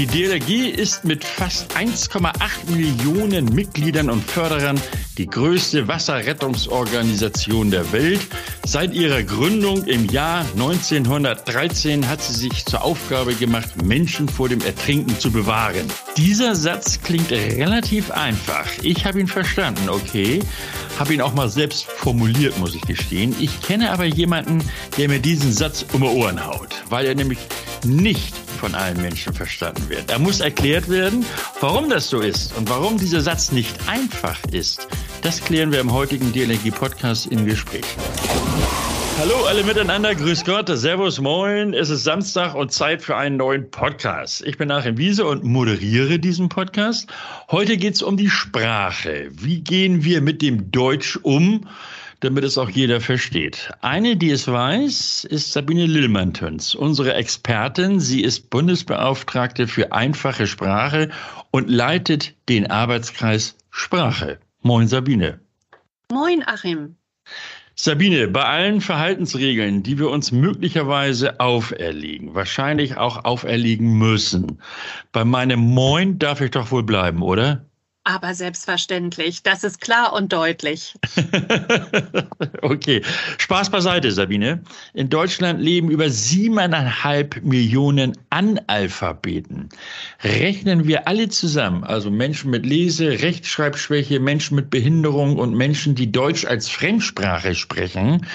Die DLRG ist mit fast 1,8 Millionen Mitgliedern und Förderern die größte Wasserrettungsorganisation der Welt. Seit ihrer Gründung im Jahr 1913 hat sie sich zur Aufgabe gemacht, Menschen vor dem Ertrinken zu bewahren. Dieser Satz klingt relativ einfach. Ich habe ihn verstanden, okay. Habe ihn auch mal selbst formuliert, muss ich gestehen. Ich kenne aber jemanden, der mir diesen Satz um die Ohren haut, weil er nämlich nicht von allen Menschen verstanden wird. Er muss erklärt werden, warum das so ist und warum dieser Satz nicht einfach ist. Das klären wir im heutigen DLG Podcast im Gespräch. Hallo alle miteinander, grüß Gott, Servus, moin. Es ist Samstag und Zeit für einen neuen Podcast. Ich bin Achim Wiese und moderiere diesen Podcast. Heute geht es um die Sprache. Wie gehen wir mit dem Deutsch um? Damit es auch jeder versteht. Eine, die es weiß, ist Sabine Lillmantöns, unsere Expertin. Sie ist Bundesbeauftragte für einfache Sprache und leitet den Arbeitskreis Sprache. Moin, Sabine. Moin, Achim. Sabine, bei allen Verhaltensregeln, die wir uns möglicherweise auferlegen, wahrscheinlich auch auferlegen müssen, bei meinem Moin darf ich doch wohl bleiben, oder? Aber selbstverständlich, das ist klar und deutlich. okay, Spaß beiseite, Sabine. In Deutschland leben über siebeneinhalb Millionen Analphabeten. Rechnen wir alle zusammen, also Menschen mit Lese-, Rechtschreibschwäche, Menschen mit Behinderung und Menschen, die Deutsch als Fremdsprache sprechen,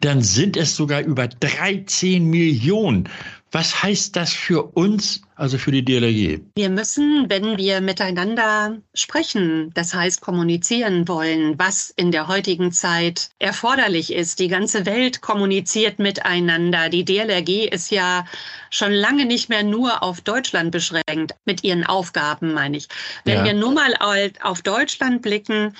dann sind es sogar über 13 Millionen. Was heißt das für uns, also für die DLRG? Wir müssen, wenn wir miteinander sprechen, das heißt kommunizieren wollen, was in der heutigen Zeit erforderlich ist. Die ganze Welt kommuniziert miteinander. Die DLRG ist ja schon lange nicht mehr nur auf Deutschland beschränkt, mit ihren Aufgaben, meine ich. Wenn ja. wir nur mal auf Deutschland blicken,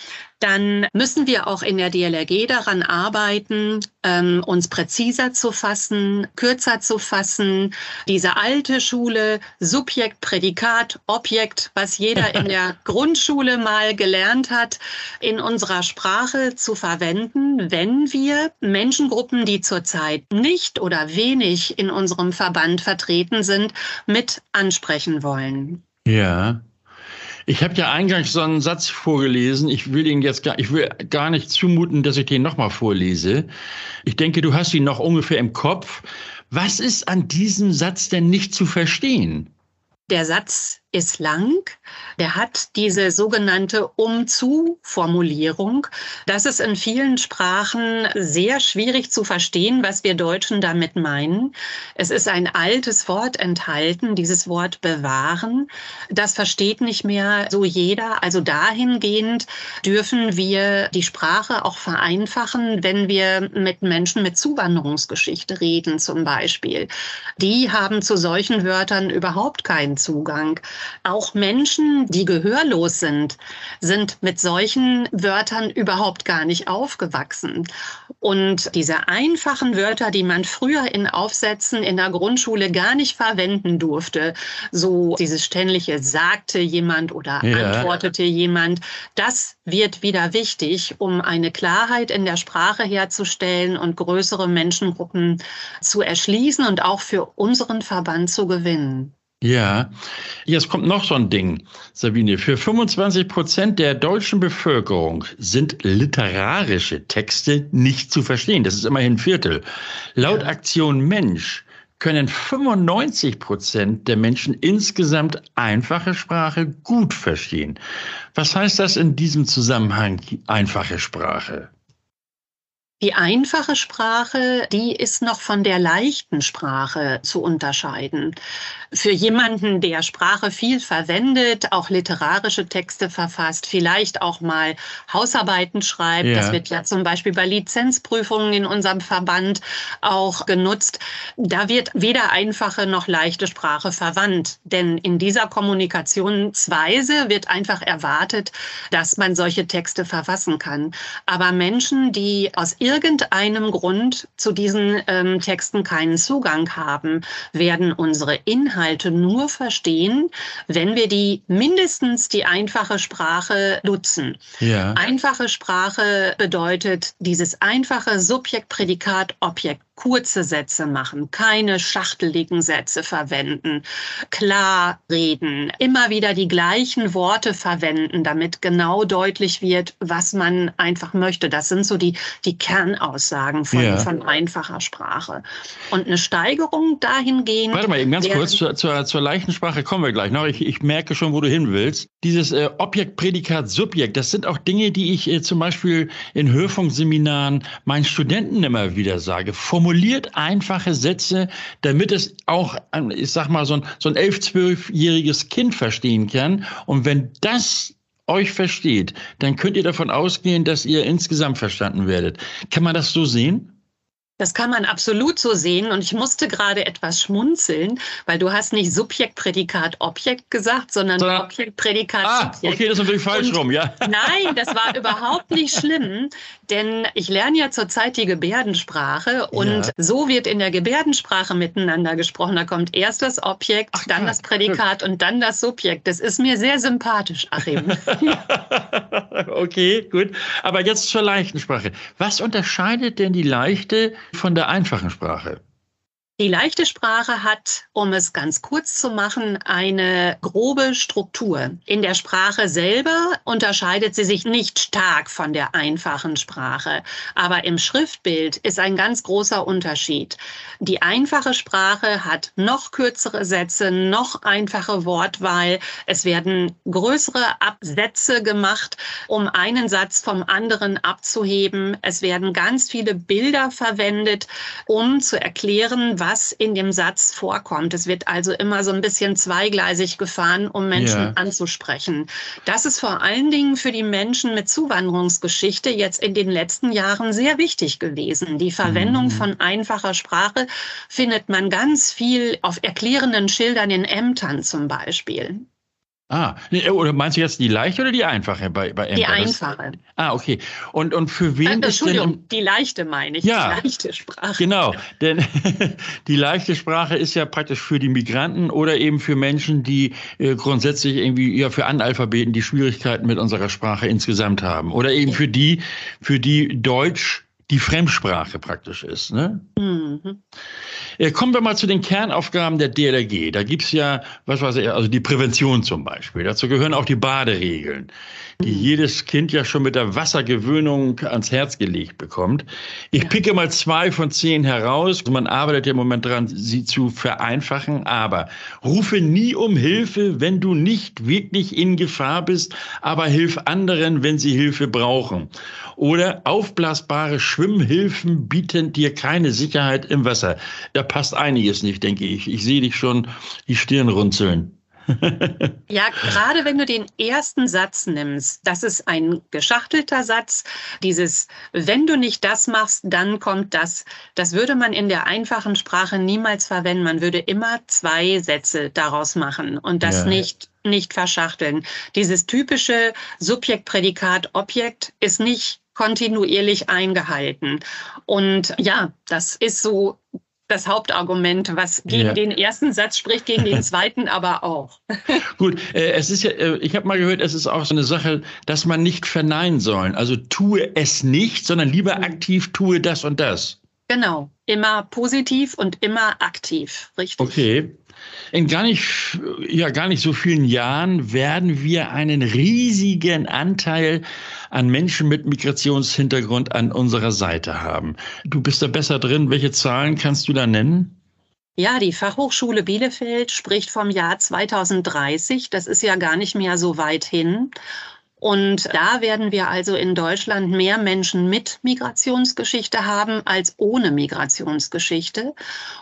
dann müssen wir auch in der DLRG daran arbeiten, ähm, uns präziser zu fassen, kürzer zu fassen. Diese alte Schule, Subjekt, Prädikat, Objekt, was jeder in der Grundschule mal gelernt hat, in unserer Sprache zu verwenden, wenn wir Menschengruppen, die zurzeit nicht oder wenig in unserem Verband vertreten sind, mit ansprechen wollen. Ja, ich habe ja eingangs so einen Satz vorgelesen. Ich will ihn jetzt gar, ich will gar nicht zumuten, dass ich den nochmal vorlese. Ich denke, du hast ihn noch ungefähr im Kopf. Was ist an diesem Satz denn nicht zu verstehen? Der Satz ist lang. Der hat diese sogenannte Um-zu-Formulierung. Das ist in vielen Sprachen sehr schwierig zu verstehen, was wir Deutschen damit meinen. Es ist ein altes Wort enthalten, dieses Wort bewahren. Das versteht nicht mehr so jeder. Also dahingehend dürfen wir die Sprache auch vereinfachen, wenn wir mit Menschen mit Zuwanderungsgeschichte reden zum Beispiel. Die haben zu solchen Wörtern überhaupt keinen Zugang. Auch Menschen, die gehörlos sind, sind mit solchen Wörtern überhaupt gar nicht aufgewachsen. Und diese einfachen Wörter, die man früher in Aufsätzen in der Grundschule gar nicht verwenden durfte, so dieses ständige sagte jemand oder ja. antwortete jemand, das wird wieder wichtig, um eine Klarheit in der Sprache herzustellen und größere Menschengruppen zu erschließen und auch für unseren Verband zu gewinnen. Ja, jetzt kommt noch so ein Ding, Sabine. Für 25 Prozent der deutschen Bevölkerung sind literarische Texte nicht zu verstehen. Das ist immerhin ein Viertel. Laut Aktion Mensch können 95 Prozent der Menschen insgesamt einfache Sprache gut verstehen. Was heißt das in diesem Zusammenhang, einfache Sprache? Die einfache Sprache, die ist noch von der leichten Sprache zu unterscheiden. Für jemanden, der Sprache viel verwendet, auch literarische Texte verfasst, vielleicht auch mal Hausarbeiten schreibt, ja. das wird ja zum Beispiel bei Lizenzprüfungen in unserem Verband auch genutzt, da wird weder einfache noch leichte Sprache verwandt. Denn in dieser Kommunikationsweise wird einfach erwartet, dass man solche Texte verfassen kann. Aber Menschen, die aus irgendeinem Grund zu diesen ähm, Texten keinen Zugang haben, werden unsere Inhalte nur verstehen, wenn wir die mindestens die einfache Sprache nutzen. Ja. Einfache Sprache bedeutet dieses einfache Subjekt, Prädikat, Objekt. Kurze Sätze machen, keine schachteligen Sätze verwenden, klar reden, immer wieder die gleichen Worte verwenden, damit genau deutlich wird, was man einfach möchte. Das sind so die, die Kernaussagen von, ja. von einfacher Sprache. Und eine Steigerung dahingehend. Warte mal eben ganz kurz zur, zur, zur leichten Sprache kommen wir gleich noch. Ich, ich merke schon, wo du hin willst. Dieses äh, Objekt, Prädikat, Subjekt, das sind auch Dinge, die ich äh, zum Beispiel in Hörfunkseminaren meinen Studenten immer wieder sage. Formuliert einfache Sätze, damit es auch, ich sag mal, so ein, so ein elf-, zwölfjähriges Kind verstehen kann. Und wenn das euch versteht, dann könnt ihr davon ausgehen, dass ihr insgesamt verstanden werdet. Kann man das so sehen? Das kann man absolut so sehen. Und ich musste gerade etwas schmunzeln, weil du hast nicht Subjekt, Prädikat, Objekt gesagt, sondern so, Objekt, Prädikat, ah, Subjekt. Okay, das ist natürlich falsch und rum, ja. Nein, das war überhaupt nicht schlimm, denn ich lerne ja zurzeit die Gebärdensprache und ja. so wird in der Gebärdensprache miteinander gesprochen. Da kommt erst das Objekt, Ach, dann das Prädikat und dann das Subjekt. Das ist mir sehr sympathisch, Achim. okay, gut. Aber jetzt zur leichten Sprache. Was unterscheidet denn die leichte von der einfachen Sprache. Die leichte Sprache hat, um es ganz kurz zu machen, eine grobe Struktur. In der Sprache selber unterscheidet sie sich nicht stark von der einfachen Sprache, aber im Schriftbild ist ein ganz großer Unterschied. Die einfache Sprache hat noch kürzere Sätze, noch einfache Wortwahl. Es werden größere Absätze gemacht, um einen Satz vom anderen abzuheben. Es werden ganz viele Bilder verwendet, um zu erklären, was in dem Satz vorkommt. Es wird also immer so ein bisschen zweigleisig gefahren, um Menschen yeah. anzusprechen. Das ist vor allen Dingen für die Menschen mit Zuwanderungsgeschichte jetzt in den letzten Jahren sehr wichtig gewesen. Die Verwendung mm. von einfacher Sprache findet man ganz viel auf erklärenden Schildern in Ämtern zum Beispiel. Ah, äh, oder meinst du jetzt die leichte oder die einfache bei, bei Ember? Die einfache. Ah, okay. Und, und für wen äh, Entschuldigung, denn, die leichte meine ich, ja, die leichte Sprache. Genau, denn die leichte Sprache ist ja praktisch für die Migranten oder eben für Menschen, die äh, grundsätzlich irgendwie ja für Analphabeten die Schwierigkeiten mit unserer Sprache insgesamt haben. Oder eben für die, für die Deutsch die Fremdsprache praktisch ist. Ne? Mhm. Äh, kommen wir mal zu den Kernaufgaben der DLRG. Da gibt's ja, was weiß ich, also die Prävention zum Beispiel. Dazu gehören auch die Baderegeln, die mhm. jedes Kind ja schon mit der Wassergewöhnung ans Herz gelegt bekommt. Ich picke mal zwei von zehn heraus. Man arbeitet ja im Moment dran, sie zu vereinfachen. Aber rufe nie um Hilfe, wenn du nicht wirklich in Gefahr bist, aber hilf anderen, wenn sie Hilfe brauchen. Oder aufblasbare Schwimmhilfen bieten dir keine Sicherheit im Wasser. Da passt einiges nicht, denke ich. Ich sehe dich schon die Stirn runzeln. ja, gerade wenn du den ersten Satz nimmst, das ist ein geschachtelter Satz. Dieses, wenn du nicht das machst, dann kommt das. Das würde man in der einfachen Sprache niemals verwenden. Man würde immer zwei Sätze daraus machen und das ja. nicht nicht verschachteln. Dieses typische Subjekt, Prädikat, Objekt ist nicht kontinuierlich eingehalten. Und ja, das ist so das Hauptargument, was gegen ja. den ersten Satz spricht, gegen den zweiten aber auch. Gut, äh, es ist ja, äh, ich habe mal gehört, es ist auch so eine Sache, dass man nicht verneinen soll. Also tue es nicht, sondern lieber mhm. aktiv tue das und das. Genau, immer positiv und immer aktiv, richtig. Okay. In gar nicht, ja, gar nicht so vielen Jahren werden wir einen riesigen Anteil an Menschen mit Migrationshintergrund an unserer Seite haben. Du bist da besser drin. Welche Zahlen kannst du da nennen? Ja, die Fachhochschule Bielefeld spricht vom Jahr 2030. Das ist ja gar nicht mehr so weit hin. Und da werden wir also in Deutschland mehr Menschen mit Migrationsgeschichte haben als ohne Migrationsgeschichte.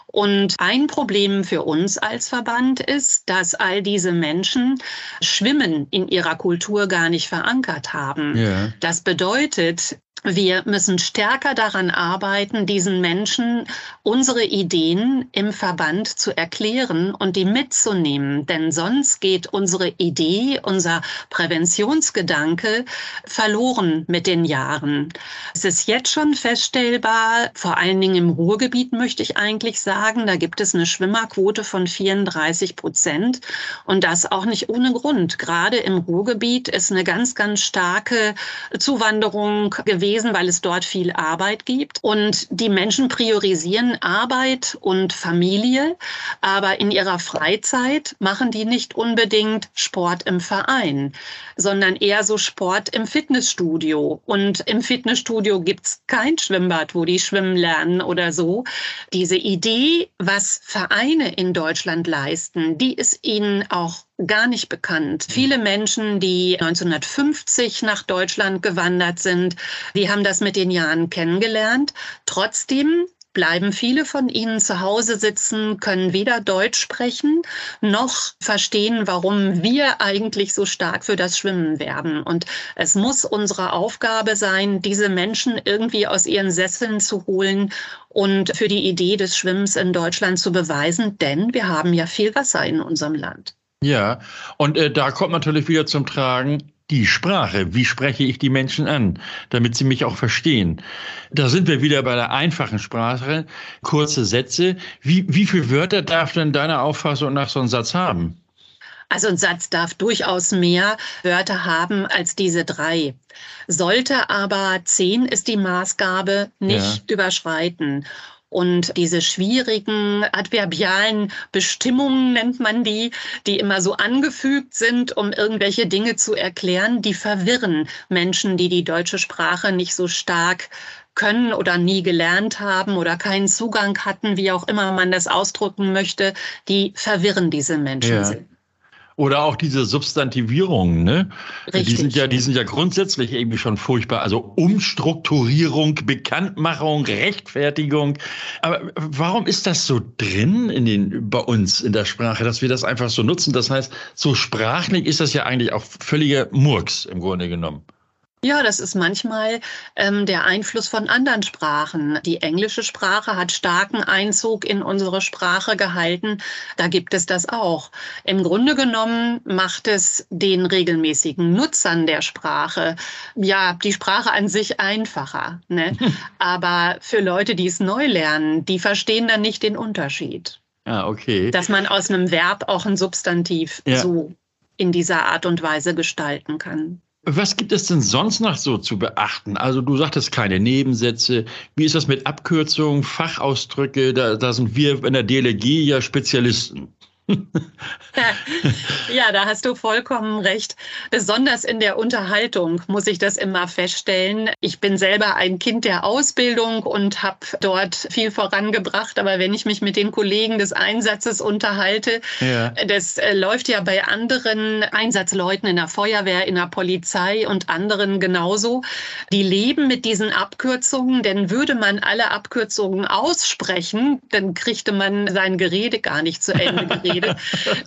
Und ein Problem für uns als Verband ist, dass all diese Menschen Schwimmen in ihrer Kultur gar nicht verankert haben. Ja. Das bedeutet, wir müssen stärker daran arbeiten, diesen Menschen unsere Ideen im Verband zu erklären und die mitzunehmen. Denn sonst geht unsere Idee, unser Präventionsgedanke verloren mit den Jahren. Es ist jetzt schon feststellbar, vor allen Dingen im Ruhrgebiet möchte ich eigentlich sagen, da gibt es eine Schwimmerquote von 34 Prozent und das auch nicht ohne Grund. Gerade im Ruhrgebiet ist eine ganz, ganz starke Zuwanderung gewesen gewesen, weil es dort viel Arbeit gibt. Und die Menschen priorisieren Arbeit und Familie, aber in ihrer Freizeit machen die nicht unbedingt Sport im Verein, sondern eher so Sport im Fitnessstudio. Und im Fitnessstudio gibt's kein Schwimmbad, wo die schwimmen lernen oder so. Diese Idee, was Vereine in Deutschland leisten, die ist ihnen auch gar nicht bekannt. Viele Menschen, die 1950 nach Deutschland gewandert sind, die haben das mit den Jahren kennengelernt. Trotzdem bleiben viele von ihnen zu Hause sitzen, können weder Deutsch sprechen noch verstehen, warum wir eigentlich so stark für das Schwimmen werben. Und es muss unsere Aufgabe sein, diese Menschen irgendwie aus ihren Sesseln zu holen und für die Idee des Schwimmens in Deutschland zu beweisen, denn wir haben ja viel Wasser in unserem Land. Ja, und äh, da kommt natürlich wieder zum Tragen, die Sprache. Wie spreche ich die Menschen an, damit sie mich auch verstehen? Da sind wir wieder bei der einfachen Sprache. Kurze Sätze. Wie, wie viele Wörter darf denn deiner Auffassung nach so ein Satz haben? Also ein Satz darf durchaus mehr Wörter haben als diese drei. Sollte aber zehn ist die Maßgabe nicht ja. überschreiten. Und diese schwierigen adverbialen Bestimmungen nennt man die, die immer so angefügt sind, um irgendwelche Dinge zu erklären, die verwirren Menschen, die die deutsche Sprache nicht so stark können oder nie gelernt haben oder keinen Zugang hatten, wie auch immer man das ausdrücken möchte, die verwirren diese Menschen. Ja. Oder auch diese Substantivierungen, ne? Richtig. Die sind ja, die sind ja grundsätzlich irgendwie schon furchtbar. Also Umstrukturierung, Bekanntmachung, Rechtfertigung. Aber warum ist das so drin in den, bei uns in der Sprache, dass wir das einfach so nutzen? Das heißt, so sprachlich ist das ja eigentlich auch völliger Murks im Grunde genommen. Ja, das ist manchmal ähm, der Einfluss von anderen Sprachen. Die englische Sprache hat starken Einzug in unsere Sprache gehalten. Da gibt es das auch. Im Grunde genommen macht es den regelmäßigen Nutzern der Sprache, ja, die Sprache an sich einfacher. Ne? Aber für Leute, die es neu lernen, die verstehen dann nicht den Unterschied. Ah, okay. Dass man aus einem Verb auch ein Substantiv ja. so in dieser Art und Weise gestalten kann. Was gibt es denn sonst noch so zu beachten? Also du sagtest keine Nebensätze. Wie ist das mit Abkürzungen, Fachausdrücke? Da, da sind wir in der DLG ja Spezialisten. ja, da hast du vollkommen recht. Besonders in der Unterhaltung muss ich das immer feststellen. Ich bin selber ein Kind der Ausbildung und habe dort viel vorangebracht. Aber wenn ich mich mit den Kollegen des Einsatzes unterhalte, ja. das äh, läuft ja bei anderen Einsatzleuten in der Feuerwehr, in der Polizei und anderen genauso. Die leben mit diesen Abkürzungen, denn würde man alle Abkürzungen aussprechen, dann kriegte man sein Gerede gar nicht zu Ende geredet. Rede.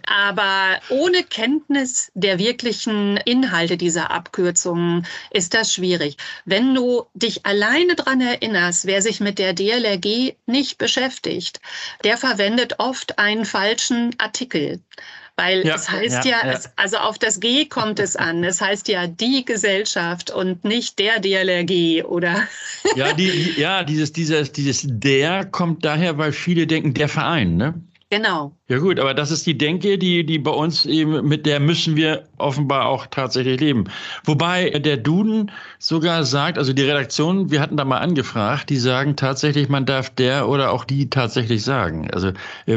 Aber ohne Kenntnis der wirklichen Inhalte dieser Abkürzungen ist das schwierig. Wenn du dich alleine daran erinnerst, wer sich mit der DLRG nicht beschäftigt, der verwendet oft einen falschen Artikel. Weil ja, es heißt ja, ja, ja. Es, also auf das G kommt es an. Es heißt ja die Gesellschaft und nicht der DLRG, oder? Ja, die, ja dieses, dieses, dieses der kommt daher, weil viele denken, der Verein, ne? Genau. Ja gut, aber das ist die Denke, die, die bei uns eben, mit der müssen wir offenbar auch tatsächlich leben. Wobei der Duden sogar sagt, also die Redaktion, wir hatten da mal angefragt, die sagen tatsächlich, man darf der oder auch die tatsächlich sagen. Also, äh,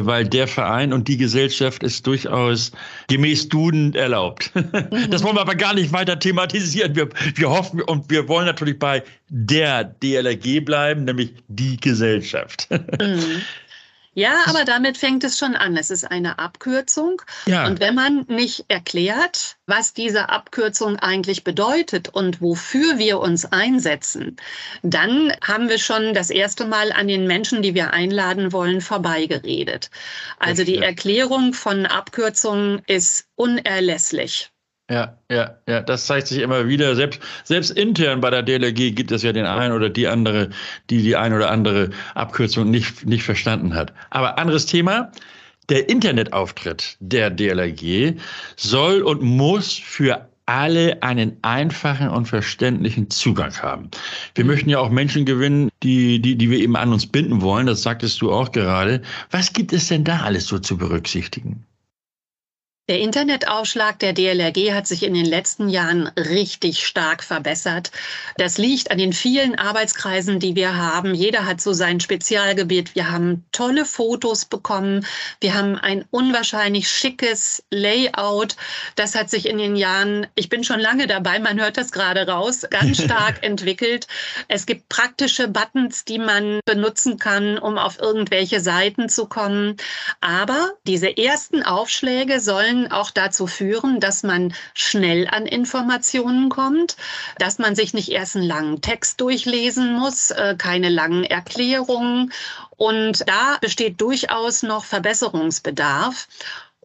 weil der Verein und die Gesellschaft ist durchaus gemäß Duden erlaubt. Mhm. Das wollen wir aber gar nicht weiter thematisieren. Wir, wir hoffen und wir wollen natürlich bei der DLRG bleiben, nämlich die Gesellschaft. Mhm. Ja, aber damit fängt es schon an. Es ist eine Abkürzung. Ja. Und wenn man nicht erklärt, was diese Abkürzung eigentlich bedeutet und wofür wir uns einsetzen, dann haben wir schon das erste Mal an den Menschen, die wir einladen wollen, vorbeigeredet. Also die Erklärung von Abkürzungen ist unerlässlich. Ja, ja, ja, das zeigt sich immer wieder. Selbst, selbst intern bei der DLRG gibt es ja den einen oder die andere, die die ein oder andere Abkürzung nicht, nicht verstanden hat. Aber anderes Thema. Der Internetauftritt der DLRG soll und muss für alle einen einfachen und verständlichen Zugang haben. Wir mhm. möchten ja auch Menschen gewinnen, die, die, die wir eben an uns binden wollen. Das sagtest du auch gerade. Was gibt es denn da alles so zu berücksichtigen? Der Internetaufschlag der DLRG hat sich in den letzten Jahren richtig stark verbessert. Das liegt an den vielen Arbeitskreisen, die wir haben. Jeder hat so sein Spezialgebiet. Wir haben tolle Fotos bekommen. Wir haben ein unwahrscheinlich schickes Layout. Das hat sich in den Jahren, ich bin schon lange dabei, man hört das gerade raus, ganz stark entwickelt. Es gibt praktische Buttons, die man benutzen kann, um auf irgendwelche Seiten zu kommen. Aber diese ersten Aufschläge sollen können auch dazu führen, dass man schnell an Informationen kommt, dass man sich nicht erst einen langen Text durchlesen muss, äh, keine langen Erklärungen. Und da besteht durchaus noch Verbesserungsbedarf.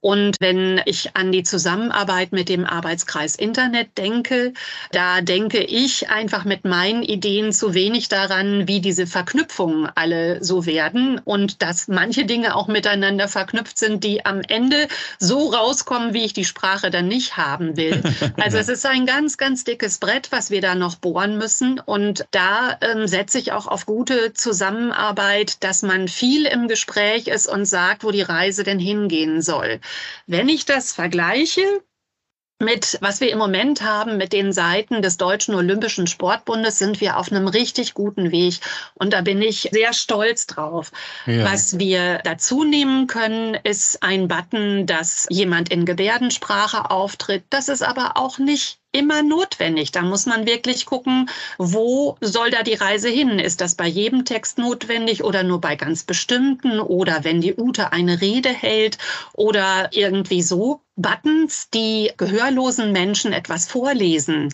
Und wenn ich an die Zusammenarbeit mit dem Arbeitskreis Internet denke, da denke ich einfach mit meinen Ideen zu wenig daran, wie diese Verknüpfungen alle so werden und dass manche Dinge auch miteinander verknüpft sind, die am Ende so rauskommen, wie ich die Sprache dann nicht haben will. Also es ist ein ganz, ganz dickes Brett, was wir da noch bohren müssen. Und da ähm, setze ich auch auf gute Zusammenarbeit, dass man viel im Gespräch ist und sagt, wo die Reise denn hingehen soll. Wenn ich das vergleiche mit, was wir im Moment haben, mit den Seiten des Deutschen Olympischen Sportbundes, sind wir auf einem richtig guten Weg. Und da bin ich sehr stolz drauf. Ja. Was wir dazu nehmen können, ist ein Button, dass jemand in Gebärdensprache auftritt. Das ist aber auch nicht immer notwendig. Da muss man wirklich gucken, wo soll da die Reise hin? Ist das bei jedem Text notwendig oder nur bei ganz bestimmten oder wenn die Ute eine Rede hält oder irgendwie so? Buttons, die gehörlosen Menschen etwas vorlesen.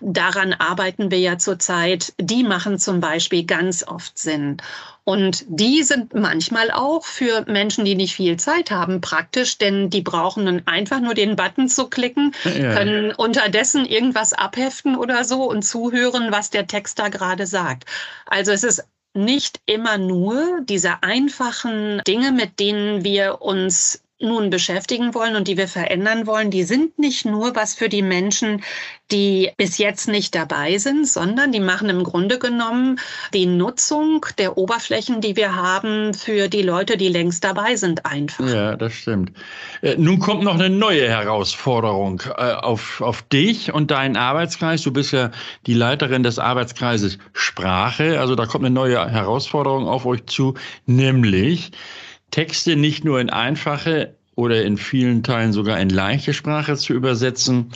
Daran arbeiten wir ja zurzeit. Die machen zum Beispiel ganz oft Sinn. Und die sind manchmal auch für Menschen, die nicht viel Zeit haben, praktisch, denn die brauchen dann einfach nur den Button zu klicken, ja. können unterdessen irgendwas abheften oder so und zuhören, was der Text da gerade sagt. Also es ist nicht immer nur diese einfachen Dinge, mit denen wir uns nun beschäftigen wollen und die wir verändern wollen, die sind nicht nur was für die Menschen, die bis jetzt nicht dabei sind, sondern die machen im Grunde genommen die Nutzung der Oberflächen, die wir haben, für die Leute, die längst dabei sind, einfach. Ja, das stimmt. Äh, nun kommt noch eine neue Herausforderung äh, auf, auf dich und deinen Arbeitskreis. Du bist ja die Leiterin des Arbeitskreises Sprache. Also da kommt eine neue Herausforderung auf euch zu, nämlich Texte nicht nur in einfache oder in vielen Teilen sogar in leichte Sprache zu übersetzen.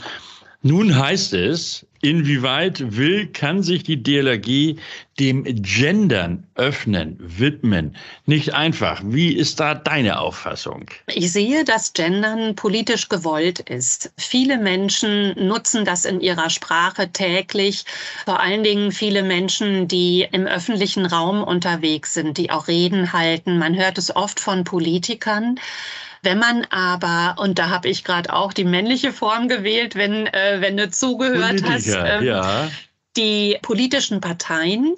Nun heißt es, inwieweit will, kann sich die DLRG dem Gendern öffnen, widmen? Nicht einfach. Wie ist da deine Auffassung? Ich sehe, dass Gendern politisch gewollt ist. Viele Menschen nutzen das in ihrer Sprache täglich. Vor allen Dingen viele Menschen, die im öffentlichen Raum unterwegs sind, die auch Reden halten. Man hört es oft von Politikern. Wenn man aber, und da habe ich gerade auch die männliche Form gewählt, wenn, äh, wenn du zugehört Politiker, hast, ähm, ja. Die politischen Parteien,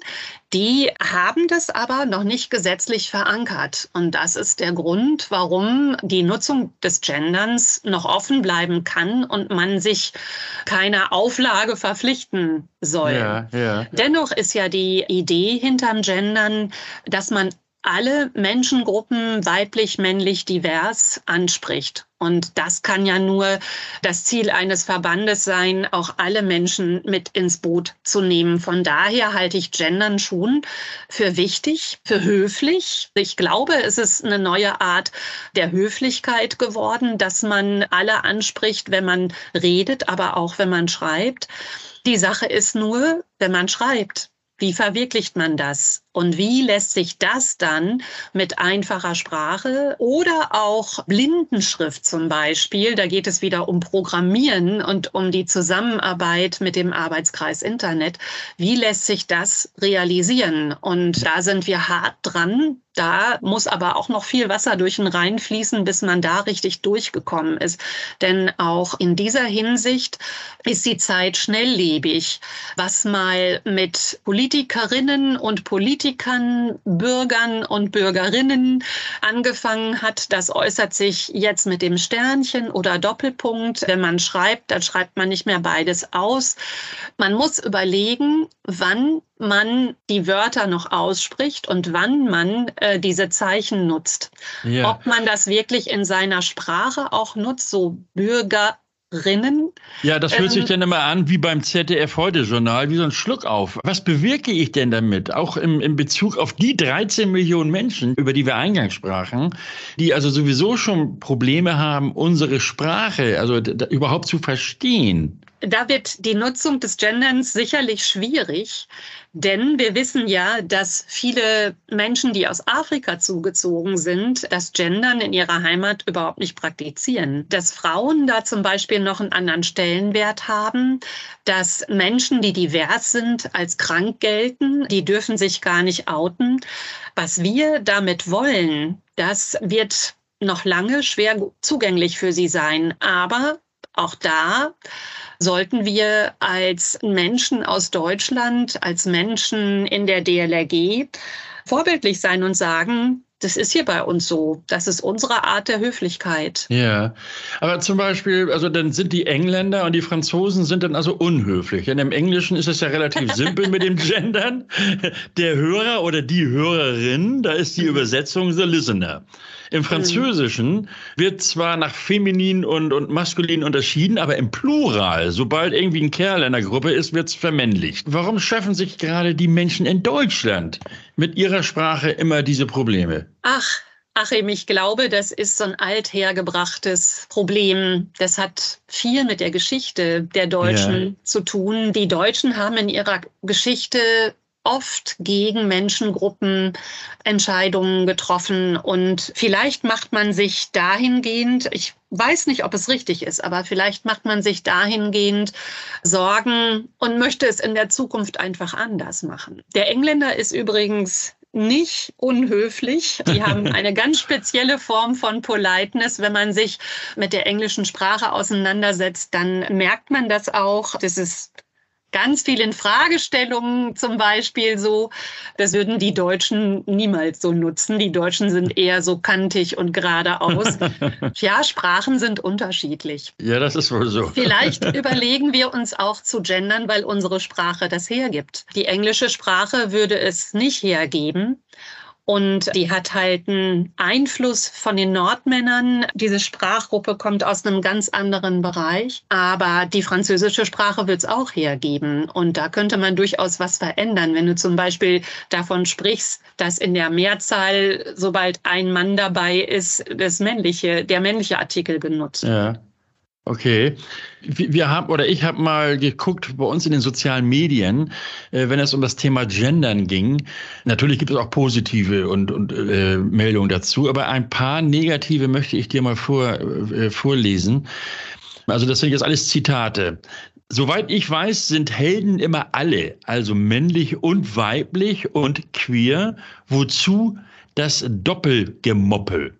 die haben das aber noch nicht gesetzlich verankert. Und das ist der Grund, warum die Nutzung des Genderns noch offen bleiben kann und man sich keiner Auflage verpflichten soll. Ja, ja. Dennoch ist ja die Idee hinterm Gendern, dass man alle Menschengruppen weiblich, männlich, divers anspricht. Und das kann ja nur das Ziel eines Verbandes sein, auch alle Menschen mit ins Boot zu nehmen. Von daher halte ich Gendern schon für wichtig, für höflich. Ich glaube, es ist eine neue Art der Höflichkeit geworden, dass man alle anspricht, wenn man redet, aber auch wenn man schreibt. Die Sache ist nur, wenn man schreibt, wie verwirklicht man das? Und wie lässt sich das dann mit einfacher Sprache oder auch Blindenschrift zum Beispiel, da geht es wieder um Programmieren und um die Zusammenarbeit mit dem Arbeitskreis Internet, wie lässt sich das realisieren? Und da sind wir hart dran, da muss aber auch noch viel Wasser durch den Rhein fließen, bis man da richtig durchgekommen ist. Denn auch in dieser Hinsicht ist die Zeit schnelllebig. Was mal mit Politikerinnen und Politikern Politikern, Bürgern und Bürgerinnen angefangen hat. Das äußert sich jetzt mit dem Sternchen oder Doppelpunkt. Wenn man schreibt, dann schreibt man nicht mehr beides aus. Man muss überlegen, wann man die Wörter noch ausspricht und wann man äh, diese Zeichen nutzt. Ja. Ob man das wirklich in seiner Sprache auch nutzt, so Bürger, Rinnen. Ja, das hört ähm, sich dann immer an wie beim ZDF Heute-Journal, wie so ein Schluck auf. Was bewirke ich denn damit? Auch im, im Bezug auf die 13 Millionen Menschen, über die wir eingangs sprachen, die also sowieso schon Probleme haben, unsere Sprache, also überhaupt zu verstehen. Da wird die Nutzung des Genderns sicherlich schwierig, denn wir wissen ja, dass viele Menschen, die aus Afrika zugezogen sind, das Gendern in ihrer Heimat überhaupt nicht praktizieren. Dass Frauen da zum Beispiel noch einen anderen Stellenwert haben, dass Menschen, die divers sind, als krank gelten, die dürfen sich gar nicht outen. Was wir damit wollen, das wird noch lange schwer zugänglich für sie sein. Aber auch da sollten wir als Menschen aus Deutschland, als Menschen in der DLRG vorbildlich sein und sagen, das ist hier bei uns so. Das ist unsere Art der Höflichkeit. Ja, aber zum Beispiel, also dann sind die Engländer und die Franzosen sind dann also unhöflich. Denn im Englischen ist es ja relativ simpel mit dem Gendern. Der Hörer oder die Hörerin, da ist die mhm. Übersetzung the listener. Im mhm. Französischen wird zwar nach feminin und, und maskulin unterschieden, aber im Plural, sobald irgendwie ein Kerl in der Gruppe ist, wird es vermännlicht. Warum schaffen sich gerade die Menschen in Deutschland mit ihrer Sprache immer diese Probleme? Ach, Achim, ich glaube, das ist so ein althergebrachtes Problem. Das hat viel mit der Geschichte der Deutschen ja. zu tun. Die Deutschen haben in ihrer Geschichte oft gegen Menschengruppen Entscheidungen getroffen und vielleicht macht man sich dahingehend, ich weiß nicht, ob es richtig ist, aber vielleicht macht man sich dahingehend Sorgen und möchte es in der Zukunft einfach anders machen. Der Engländer ist übrigens nicht unhöflich. Die haben eine ganz spezielle Form von Politeness. Wenn man sich mit der englischen Sprache auseinandersetzt, dann merkt man das auch. Das ist ganz vielen Fragestellungen zum Beispiel so. Das würden die Deutschen niemals so nutzen. Die Deutschen sind eher so kantig und geradeaus. ja, Sprachen sind unterschiedlich. Ja, das ist wohl so. Vielleicht überlegen wir uns auch zu gendern, weil unsere Sprache das hergibt. Die englische Sprache würde es nicht hergeben. Und die hat halt einen Einfluss von den Nordmännern. Diese Sprachgruppe kommt aus einem ganz anderen Bereich. Aber die französische Sprache wird es auch hergeben. Und da könnte man durchaus was verändern. Wenn du zum Beispiel davon sprichst, dass in der Mehrzahl, sobald ein Mann dabei ist, das männliche, der männliche Artikel genutzt wird. Ja. Okay. Wir haben oder ich habe mal geguckt bei uns in den sozialen Medien, äh, wenn es um das Thema Gendern ging. Natürlich gibt es auch positive und, und äh, Meldungen dazu, aber ein paar negative möchte ich dir mal vor, äh, vorlesen. Also das sind jetzt alles Zitate. Soweit ich weiß, sind Helden immer alle, also männlich und weiblich und queer. Wozu das Doppelgemoppel?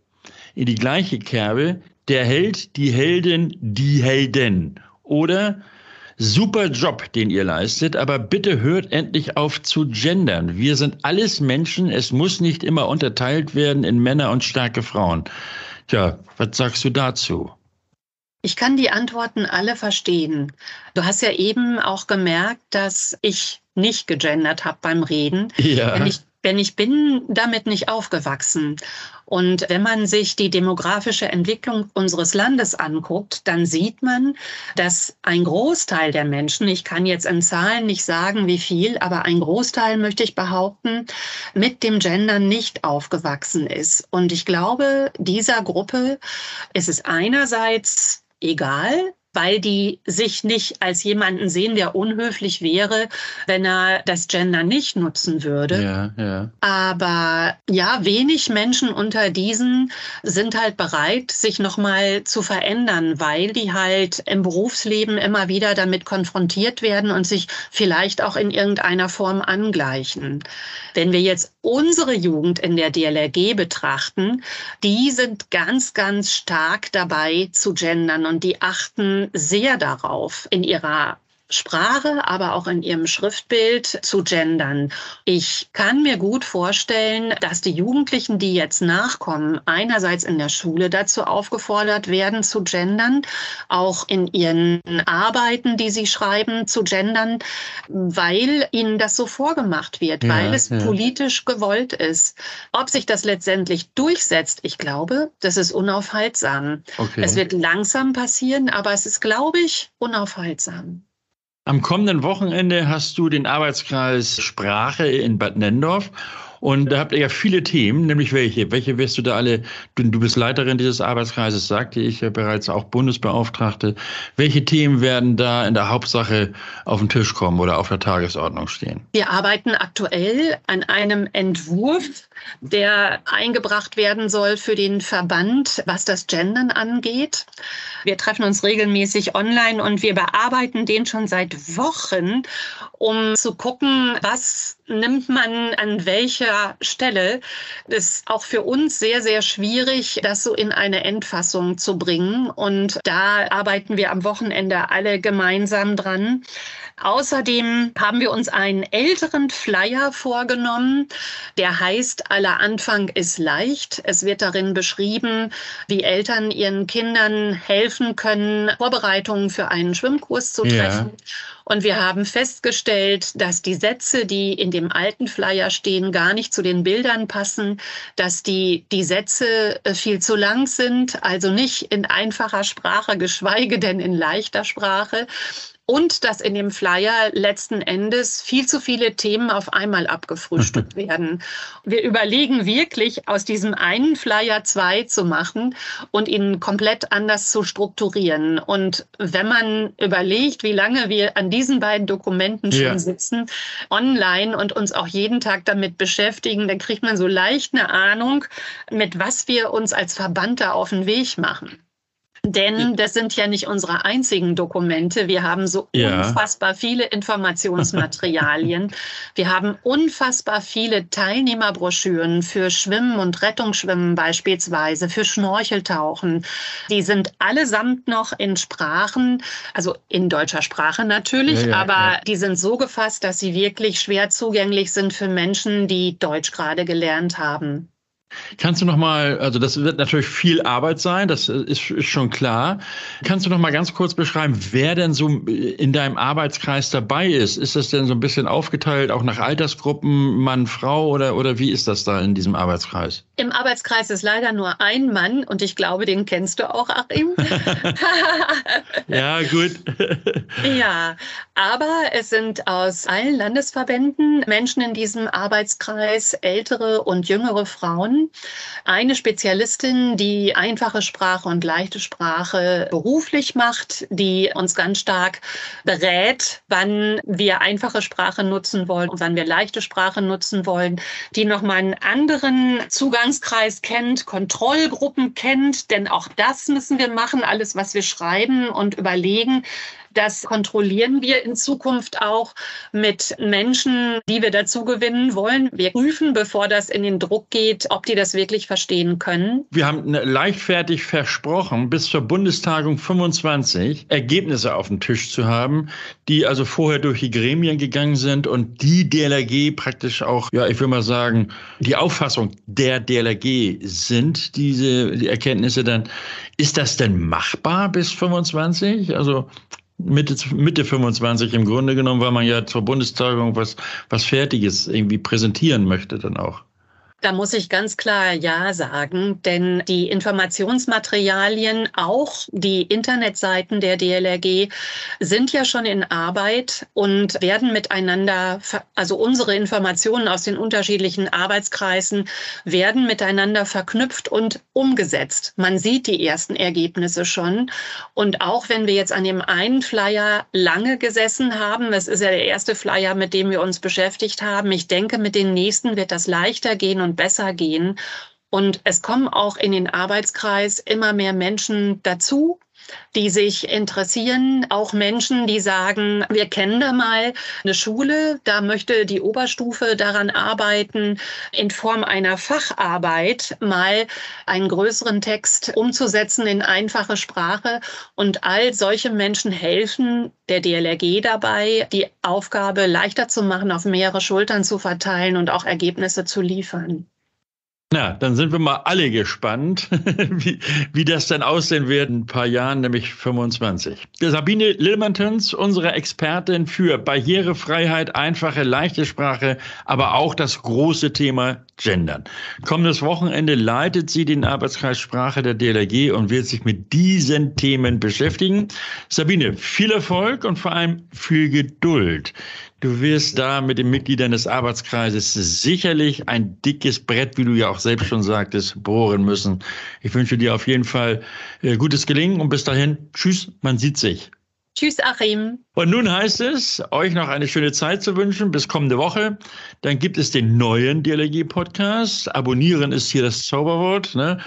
In die gleiche Kerbe der Held, die Heldin, die Helden. Oder super Job, den ihr leistet, aber bitte hört endlich auf zu gendern. Wir sind alles Menschen, es muss nicht immer unterteilt werden in Männer und starke Frauen. Tja, was sagst du dazu? Ich kann die Antworten alle verstehen. Du hast ja eben auch gemerkt, dass ich nicht gegendert habe beim Reden. Ja. Wenn ich denn ich bin damit nicht aufgewachsen. Und wenn man sich die demografische Entwicklung unseres Landes anguckt, dann sieht man, dass ein Großteil der Menschen, ich kann jetzt in Zahlen nicht sagen, wie viel, aber ein Großteil, möchte ich behaupten, mit dem Gender nicht aufgewachsen ist. Und ich glaube, dieser Gruppe ist es einerseits egal, weil die sich nicht als jemanden sehen, der unhöflich wäre, wenn er das Gender nicht nutzen würde. Ja, ja. Aber ja, wenig Menschen unter diesen sind halt bereit, sich nochmal zu verändern, weil die halt im Berufsleben immer wieder damit konfrontiert werden und sich vielleicht auch in irgendeiner Form angleichen. Wenn wir jetzt unsere Jugend in der DLRG betrachten, die sind ganz, ganz stark dabei zu gendern und die achten sehr darauf in ihrer Sprache, aber auch in ihrem Schriftbild zu gendern. Ich kann mir gut vorstellen, dass die Jugendlichen, die jetzt nachkommen, einerseits in der Schule dazu aufgefordert werden zu gendern, auch in ihren Arbeiten, die sie schreiben, zu gendern, weil ihnen das so vorgemacht wird, ja, weil es ja. politisch gewollt ist. Ob sich das letztendlich durchsetzt, ich glaube, das ist unaufhaltsam. Okay. Es wird langsam passieren, aber es ist, glaube ich, unaufhaltsam. Am kommenden Wochenende hast du den Arbeitskreis Sprache in Bad Nendorf und da habt ihr ja viele Themen, nämlich welche? Welche wirst du da alle, du, du bist Leiterin dieses Arbeitskreises, sagte ich ja bereits, auch Bundesbeauftragte. Welche Themen werden da in der Hauptsache auf den Tisch kommen oder auf der Tagesordnung stehen? Wir arbeiten aktuell an einem Entwurf, der eingebracht werden soll für den Verband, was das Gendern angeht. Wir treffen uns regelmäßig online und wir bearbeiten den schon seit Wochen, um zu gucken, was nimmt man an welcher Stelle. Das ist auch für uns sehr, sehr schwierig, das so in eine Endfassung zu bringen. Und da arbeiten wir am Wochenende alle gemeinsam dran. Außerdem haben wir uns einen älteren Flyer vorgenommen, der heißt Aller Anfang ist leicht. Es wird darin beschrieben, wie Eltern ihren Kindern helfen können, Vorbereitungen für einen Schwimmkurs zu treffen. Ja. Und wir haben festgestellt, dass die Sätze, die in dem alten Flyer stehen, gar nicht zu den Bildern passen, dass die, die Sätze äh, viel zu lang sind, also nicht in einfacher Sprache, geschweige denn in leichter Sprache und dass in dem Flyer letzten Endes viel zu viele Themen auf einmal abgefrühstückt werden. Wir überlegen wirklich, aus diesem einen Flyer zwei zu machen und ihn komplett anders zu strukturieren. Und wenn man überlegt, wie lange wir an diesen beiden Dokumenten schon ja. sitzen, online und uns auch jeden Tag damit beschäftigen, dann kriegt man so leicht eine Ahnung, mit was wir uns als Verband da auf den Weg machen. Denn das sind ja nicht unsere einzigen Dokumente. Wir haben so ja. unfassbar viele Informationsmaterialien. Wir haben unfassbar viele Teilnehmerbroschüren für Schwimmen und Rettungsschwimmen beispielsweise, für Schnorcheltauchen. Die sind allesamt noch in Sprachen, also in deutscher Sprache natürlich, ja, ja, aber die sind so gefasst, dass sie wirklich schwer zugänglich sind für Menschen, die Deutsch gerade gelernt haben. Kannst du noch mal, also das wird natürlich viel Arbeit sein, das ist, ist, schon klar. Kannst du noch mal ganz kurz beschreiben, wer denn so in deinem Arbeitskreis dabei ist? Ist das denn so ein bisschen aufgeteilt, auch nach Altersgruppen, Mann, Frau oder, oder wie ist das da in diesem Arbeitskreis? Im Arbeitskreis ist leider nur ein Mann und ich glaube, den kennst du auch, Achim. ja, gut. ja, aber es sind aus allen Landesverbänden Menschen in diesem Arbeitskreis, ältere und jüngere Frauen eine Spezialistin, die einfache Sprache und leichte Sprache beruflich macht, die uns ganz stark berät, wann wir einfache Sprache nutzen wollen und wann wir leichte Sprache nutzen wollen, die nochmal einen anderen Zugangskreis kennt, Kontrollgruppen kennt, denn auch das müssen wir machen, alles, was wir schreiben und überlegen, das kontrollieren wir in Zukunft auch mit Menschen, die wir dazu gewinnen wollen. Wir prüfen, bevor das in den Druck geht, ob die das wirklich verstehen können. Wir haben leichtfertig versprochen, bis zur Bundestagung 25 Ergebnisse auf dem Tisch zu haben, die also vorher durch die Gremien gegangen sind und die DLRG praktisch auch, ja, ich würde mal sagen, die Auffassung der DLRG sind, diese die Erkenntnisse dann. Ist das denn machbar bis 25? Also Mitte, Mitte 25 im Grunde genommen, weil man ja zur Bundestagung was, was Fertiges irgendwie präsentieren möchte dann auch. Da muss ich ganz klar Ja sagen, denn die Informationsmaterialien, auch die Internetseiten der DLRG, sind ja schon in Arbeit und werden miteinander, also unsere Informationen aus den unterschiedlichen Arbeitskreisen werden miteinander verknüpft und umgesetzt. Man sieht die ersten Ergebnisse schon. Und auch wenn wir jetzt an dem einen Flyer lange gesessen haben, das ist ja der erste Flyer, mit dem wir uns beschäftigt haben, ich denke, mit den nächsten wird das leichter gehen und besser gehen. Und es kommen auch in den Arbeitskreis immer mehr Menschen dazu, die sich interessieren, auch Menschen, die sagen, wir kennen da mal eine Schule, da möchte die Oberstufe daran arbeiten, in Form einer Facharbeit mal einen größeren Text umzusetzen in einfache Sprache. Und all solche Menschen helfen der DLRG dabei, die Aufgabe leichter zu machen, auf mehrere Schultern zu verteilen und auch Ergebnisse zu liefern. Na, dann sind wir mal alle gespannt, wie, wie das dann aussehen wird in ein paar Jahren, nämlich 25. Sabine Lillmantons, unsere Expertin für Barrierefreiheit, einfache, leichte Sprache, aber auch das große Thema Gendern. Kommendes Wochenende leitet sie den Arbeitskreis Sprache der DLRG und wird sich mit diesen Themen beschäftigen. Sabine, viel Erfolg und vor allem viel Geduld. Du wirst da mit den Mitgliedern des Arbeitskreises sicherlich ein dickes Brett, wie du ja auch selbst schon sagtest, bohren müssen. Ich wünsche dir auf jeden Fall äh, gutes Gelingen und bis dahin, tschüss, man sieht sich. Tschüss, Achim. Und nun heißt es, euch noch eine schöne Zeit zu wünschen bis kommende Woche. Dann gibt es den neuen DLRG-Podcast. Abonnieren ist hier das Zauberwort. Ne?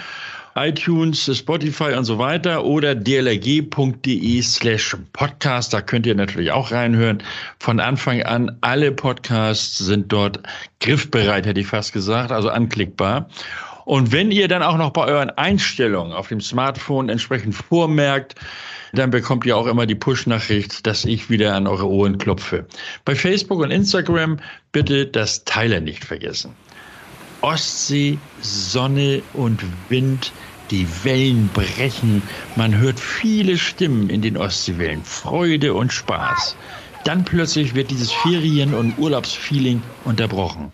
iTunes, Spotify und so weiter oder dlrg.de slash podcast. Da könnt ihr natürlich auch reinhören. Von Anfang an, alle Podcasts sind dort griffbereit, hätte ich fast gesagt, also anklickbar. Und wenn ihr dann auch noch bei euren Einstellungen auf dem Smartphone entsprechend vormerkt, dann bekommt ihr auch immer die Push-Nachricht, dass ich wieder an eure Ohren klopfe. Bei Facebook und Instagram bitte das Teilen nicht vergessen. Ostsee, Sonne und Wind, die Wellen brechen, man hört viele Stimmen in den Ostseewellen, Freude und Spaß. Dann plötzlich wird dieses Ferien- und Urlaubsfeeling unterbrochen.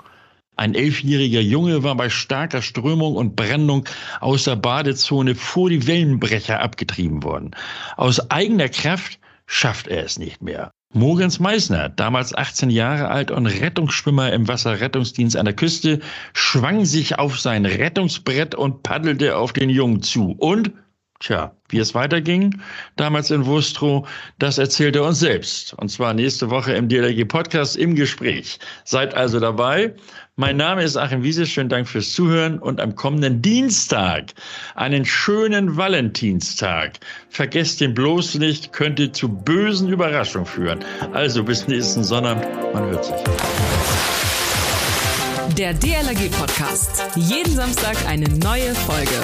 Ein elfjähriger Junge war bei starker Strömung und Brandung aus der Badezone vor die Wellenbrecher abgetrieben worden. Aus eigener Kraft schafft er es nicht mehr. Mogens Meissner, damals 18 Jahre alt und Rettungsschwimmer im Wasserrettungsdienst an der Küste, schwang sich auf sein Rettungsbrett und paddelte auf den Jungen zu. Und, tja, wie es weiterging, damals in Wustrow, das erzählt er uns selbst. Und zwar nächste Woche im DLRG Podcast im Gespräch. Seid also dabei. Mein Name ist Achim Wiese. Schönen Dank fürs Zuhören und am kommenden Dienstag einen schönen Valentinstag. Vergesst den bloß nicht, könnte zu bösen Überraschungen führen. Also bis nächsten Sonnabend. Man hört sich. Der DLRG Podcast. Jeden Samstag eine neue Folge.